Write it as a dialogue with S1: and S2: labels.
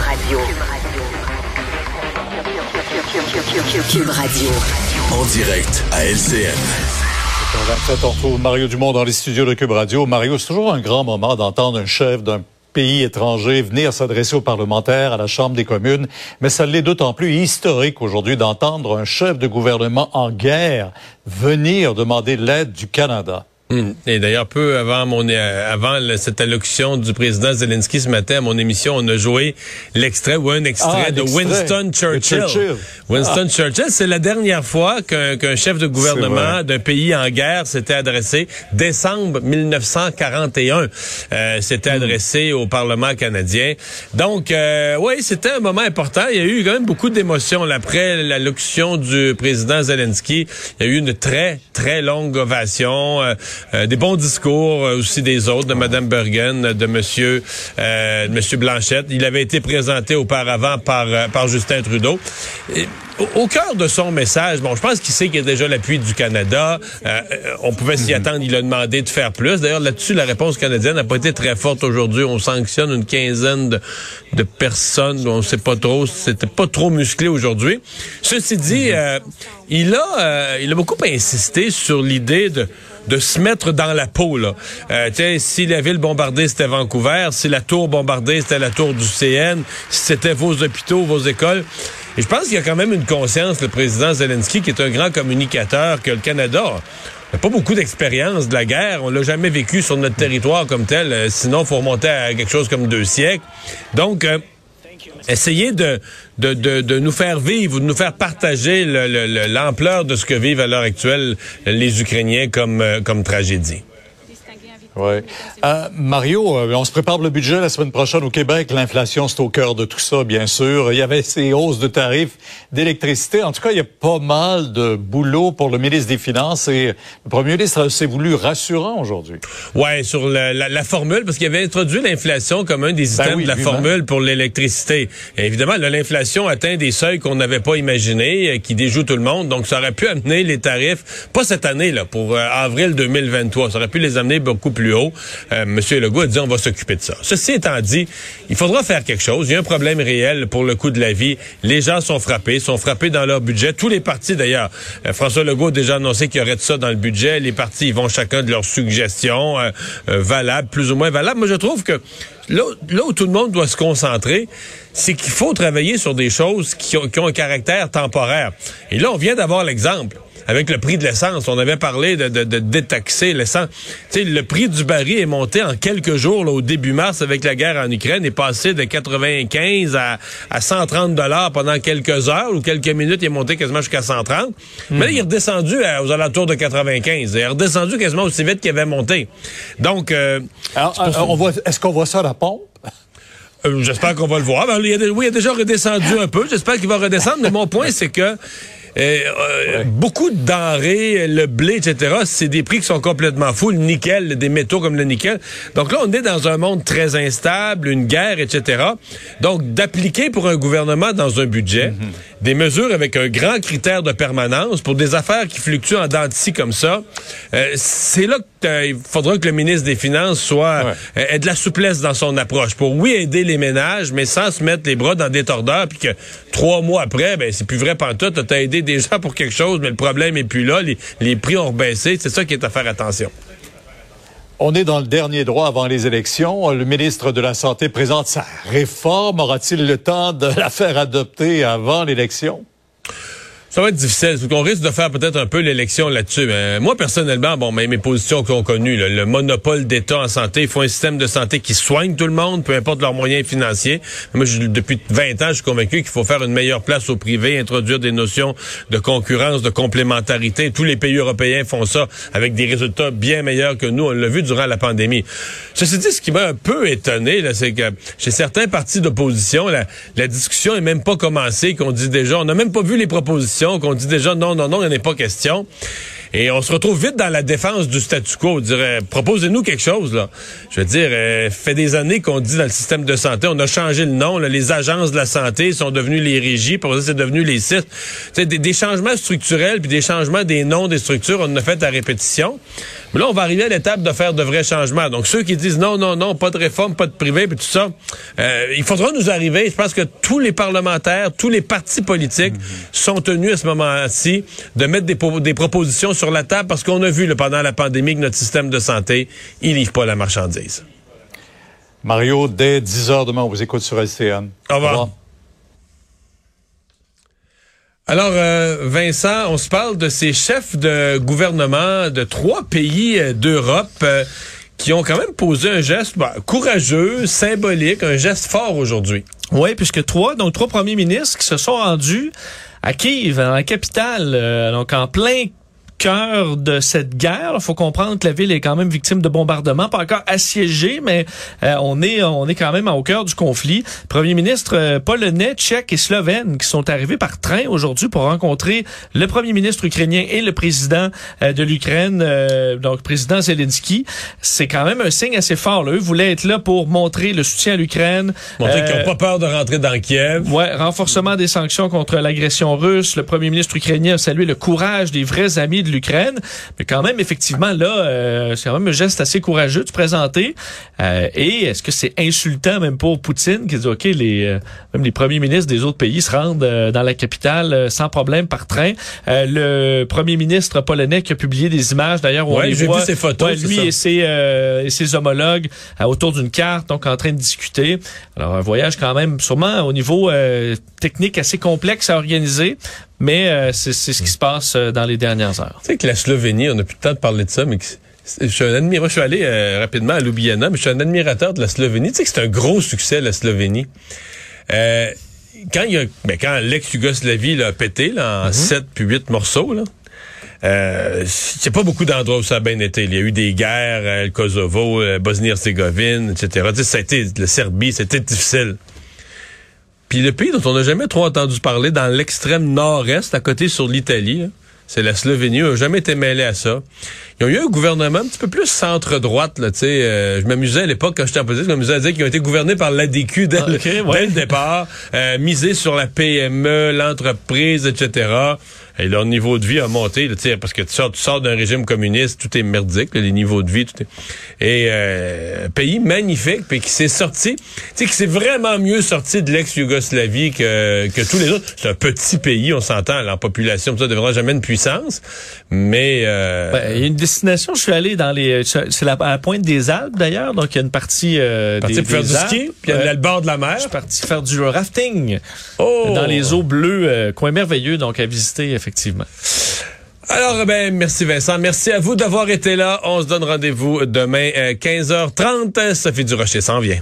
S1: Radio. Cube Radio.
S2: En direct à LCN.
S3: On retrouve Mario Dumont dans les studios de Cube Radio. Mario, c'est toujours un grand moment d'entendre un chef d'un pays étranger venir s'adresser aux parlementaires, à la Chambre des communes, mais ça l'est d'autant plus historique aujourd'hui d'entendre un chef de gouvernement en guerre venir demander l'aide du Canada.
S4: Et d'ailleurs, peu avant mon euh, avant cette allocution du président Zelensky ce matin à mon émission, on a joué l'extrait ou un extrait
S3: Ah,
S4: de Winston Churchill.
S3: Churchill.
S4: Winston Churchill, c'est la dernière fois qu'un chef de gouvernement d'un pays en guerre s'était adressé. Décembre 1941, euh, s'était adressé au Parlement canadien. Donc, euh, oui, c'était un moment important. Il y a eu quand même beaucoup d'émotions après l'allocution du président Zelensky. Il y a eu une très très longue ovation. euh, euh, des bons discours euh, aussi des autres, de Mme Bergen, de Monsieur, euh, de Monsieur Blanchette. Il avait été présenté auparavant par, euh, par Justin Trudeau. Et, au, au cœur de son message, bon, je pense qu'il sait qu'il y a déjà l'appui du Canada. Euh, on pouvait s'y attendre. Il a demandé de faire plus. D'ailleurs, là-dessus, la réponse canadienne n'a pas été très forte aujourd'hui. On sanctionne une quinzaine de, de personnes. On ne sait pas trop. C'était pas trop musclé aujourd'hui. Ceci dit, euh, il a, euh, il a beaucoup insisté sur l'idée de de se mettre dans la peau. Là. Euh, si la ville bombardée, c'était Vancouver, si la tour bombardée, c'était la tour du CN, si c'était vos hôpitaux, vos écoles. Et je pense qu'il y a quand même une conscience, le président Zelensky, qui est un grand communicateur, que le Canada n'a pas beaucoup d'expérience de la guerre. On l'a jamais vécu sur notre territoire comme tel. Euh, sinon, il faut remonter à quelque chose comme deux siècles. Donc, euh, essayer de, de, de, de nous faire vivre ou de nous faire partager le- le- le- l'ampleur de ce que vivent à l'heure actuelle les Ukrainiens comme, euh, comme tragédie.
S3: Ouais. Euh, Mario, euh, on se prépare pour le budget la semaine prochaine au Québec. L'inflation, c'est au cœur de tout ça, bien sûr. Il y avait ces hausses de tarifs d'électricité. En tout cas, il y a pas mal de boulot pour le ministre des Finances et le premier ministre s'est voulu rassurant aujourd'hui.
S4: Ouais, sur la, la, la formule, parce qu'il avait introduit l'inflation comme un des items
S3: Ben oui,
S4: de la formule pour l'électricité. Évidemment, l'inflation atteint des seuils qu'on n'avait pas imaginés, euh, qui déjouent tout le monde. Donc, ça aurait pu amener les tarifs, pas cette année, là, pour euh, avril 2023. Ça aurait pu les amener beaucoup plus haut. Euh, Monsieur Legault a dit, on va s'occuper de ça. Ceci étant dit, il faudra faire quelque chose. Il y a un problème réel pour le coût de la vie. Les gens sont frappés, sont frappés dans leur budget. Tous les partis, d'ailleurs. Euh, François Legault a déjà annoncé qu'il y aurait de ça dans le budget. Les partis, vont chacun de leurs suggestions euh, valables, plus ou moins valables. Moi, je trouve que là, là où tout le monde doit se concentrer, c'est qu'il faut travailler sur des choses qui ont, qui ont un caractère temporaire. Et là, on vient d'avoir l'exemple. Avec le prix de l'essence, on avait parlé de, de, de détaxer l'essence. Tu sais, le prix du baril est monté en quelques jours, là, au début mars, avec la guerre en Ukraine, est passé de 95 à, à 130 dollars pendant quelques heures ou quelques minutes. Il est monté quasiment jusqu'à 130. Mais là, il est redescendu à- aux alentours de 95. Il est redescendu quasiment aussi vite qu'il avait monté. Donc, euh,
S3: Alors, euh, on voit, est-ce qu'on voit ça à la pompe?
S4: euh, J'espère qu'on va le voir. Ben, il a, oui, il a déjà redescendu un peu. J'espère qu'il va redescendre. Mais mon point, c'est que euh, euh, beaucoup de denrées, le blé, etc., c'est des prix qui sont complètement fous. Le nickel, des métaux comme le nickel. Donc là, on est dans un monde très instable, une guerre, etc. Donc, d'appliquer pour un gouvernement dans un budget des mesures avec un grand critère de permanence pour des affaires qui fluctuent en dents comme ça, euh, c'est là qu'il faudra que le ministre des Finances soit
S3: Ouais.
S4: euh, ait de la souplesse dans son approche pour oui aider les ménages mais sans se mettre les bras dans des tordeurs puis que trois mois après ben c'est plus vrai pantoute t'as aidé des gens pour quelque chose mais le problème est plus là les, les prix ont rebaissé. C'est ça qui est à faire attention
S3: On est dans le dernier droit avant les élections. Le ministre de la Santé présente sa réforme. Aura-t-il le temps de la faire adopter avant l'élection?
S4: Ça va être difficile, qu'on risque de faire peut-être un peu l'élection là-dessus. Mais moi, personnellement, bon, mes positions qu'on connues, là, le monopole d'État en santé, il faut un système de santé qui soigne tout le monde, peu importe leurs moyens financiers. Moi, je- depuis 20 ans, je suis convaincu qu'il faut faire une meilleure place au privé, introduire des notions de concurrence, de complémentarité. Tous les pays européens font ça avec des résultats bien meilleurs que nous. On l'a vu durant la pandémie. Ceci dit, ce qui m'a un peu étonné, c'est que chez certains partis d'opposition, la, la discussion est même pas commencée, qu'on dit déjà, on n'a même pas vu les propositions, qu'on dit déjà non, non, non, il n'y en a pas question. Et on se retrouve vite dans la défense du statu quo. On dirait, proposez-nous quelque chose, là. Je veux dire, euh, fait des années qu'on dit dans le système de santé, on a changé le nom, les agences de la santé sont devenues les régies, pour ça, c'est devenu les sites. Des, des changements structurels, puis des changements des noms des structures, on en a fait à répétition. Mais là, on va arriver à l'étape de faire de vrais changements. Donc, ceux qui disent non, non, non, pas de réforme, pas de privé, puis tout ça, euh, il faudra nous arriver. Je pense que tous les parlementaires, tous les partis politiques sont tenus à ce moment-ci de mettre des, des, propositions sur la table parce qu'on a vu pendant la pandémie que notre système de santé, il livre pas la marchandise.
S3: Mario, dès 10 heures demain, on vous écoute sur LCN.
S4: Au revoir. Au revoir. Alors, euh, Vincent, on se parle de ces chefs de gouvernement de trois pays euh, d'Europe euh, qui ont quand même posé un geste bah, courageux, symbolique, un geste fort aujourd'hui.
S5: Oui, puisque trois, donc trois premiers ministres qui se sont rendus à Kiev, dans la capitale, donc en plein cœur de cette guerre. Il faut comprendre que la ville est quand même victime de bombardements, pas encore assiégée, mais euh, on est on est quand même au cœur du conflit. Premier ministre euh, polonais, tchèque et slovène qui sont arrivés par train aujourd'hui pour rencontrer le premier ministre ukrainien et le président euh, de l'Ukraine, donc président Zelensky. C'est quand même un signe assez fort. Là. Eux voulaient être là pour montrer le soutien à l'Ukraine.
S4: Montrer qu'ils n'ont pas peur de rentrer dans Kiev.
S5: Ouais, renforcement des sanctions contre l'agression russe. Le premier ministre ukrainien a salué le courage des vrais amis de l'Ukraine. Mais quand même, effectivement, là, euh, c'est quand même un geste assez courageux de présenter. Euh, et est-ce que c'est insultant même pour Poutine qui dit, OK, les, euh, même les premiers ministres des autres pays se rendent dans la capitale sans problème par train. le premier ministre polonais qui a publié des images, d'ailleurs, où on les voit,
S4: vu ses photos,
S5: lui et ses, et ses homologues autour d'une carte, donc en train de discuter. Alors, un voyage quand même sûrement au niveau technique assez complexe à organiser, mais euh, c'est ce qui se passe euh, dans les dernières heures.
S4: Tu sais que la Slovénie, on a plus de temps de parler de ça, mais je suis un admirateur. Je suis allé euh, rapidement à Ljubljana, mais je suis un admirateur de la Slovénie. Tu sais que c'est un gros succès, la Slovénie. quand il y a, ben, quand l'ex-Yougoslavie a pété là, en 7 mm-hmm. puis 8 morceaux, là, euh, c'est pas beaucoup d'endroits où ça a bien été. Il y a eu des guerres, le Kosovo, Bosnie-Herzégovine, etc. Tu sais, ça a été, la Serbie, c'était difficile. Puis le pays dont on n'a jamais trop entendu parler, dans l'extrême nord-est, à côté sur l'Italie, c'est la Slovénie, n'a jamais été mêlé à ça. Ils ont eu un gouvernement un petit peu plus centre-droite, là, tu sais. Euh, je m'amusais à l'époque, quand j'étais en politique, je m'amusais à dire qu'ils ont été gouvernés par l'ADQ dès, le, dès le départ, euh, misés sur la PME, l'entreprise, etc. Et leur niveau de vie a monté, parce que tu sors, tu sors d'un régime communiste, tout est merdique, les niveaux de vie, tout est... Et euh, pays magnifique, puis qui s'est sorti, tu sais, qui s'est vraiment mieux sorti de l'ex-Yougoslavie que, que tous les autres. C'est un petit pays, on s'entend, la population, ça devrait jamais une puissance, mais... Euh...
S5: Ben, il y a une destination, je suis allé dans les... C'est la, à la pointe des Alpes, d'ailleurs, donc il y a une partie... Euh,
S4: partie
S5: des,
S4: pour faire du ski, puis il y a le bord de la mer. Je
S5: suis parti faire du rafting oh! dans les eaux bleues, euh, coin merveilleux, donc à visiter, effectivement effectivement.
S4: Alors, ben, merci Vincent. Merci à vous d'avoir été là. On se donne rendez-vous demain à 15h30. Sophie Durocher s'en vient.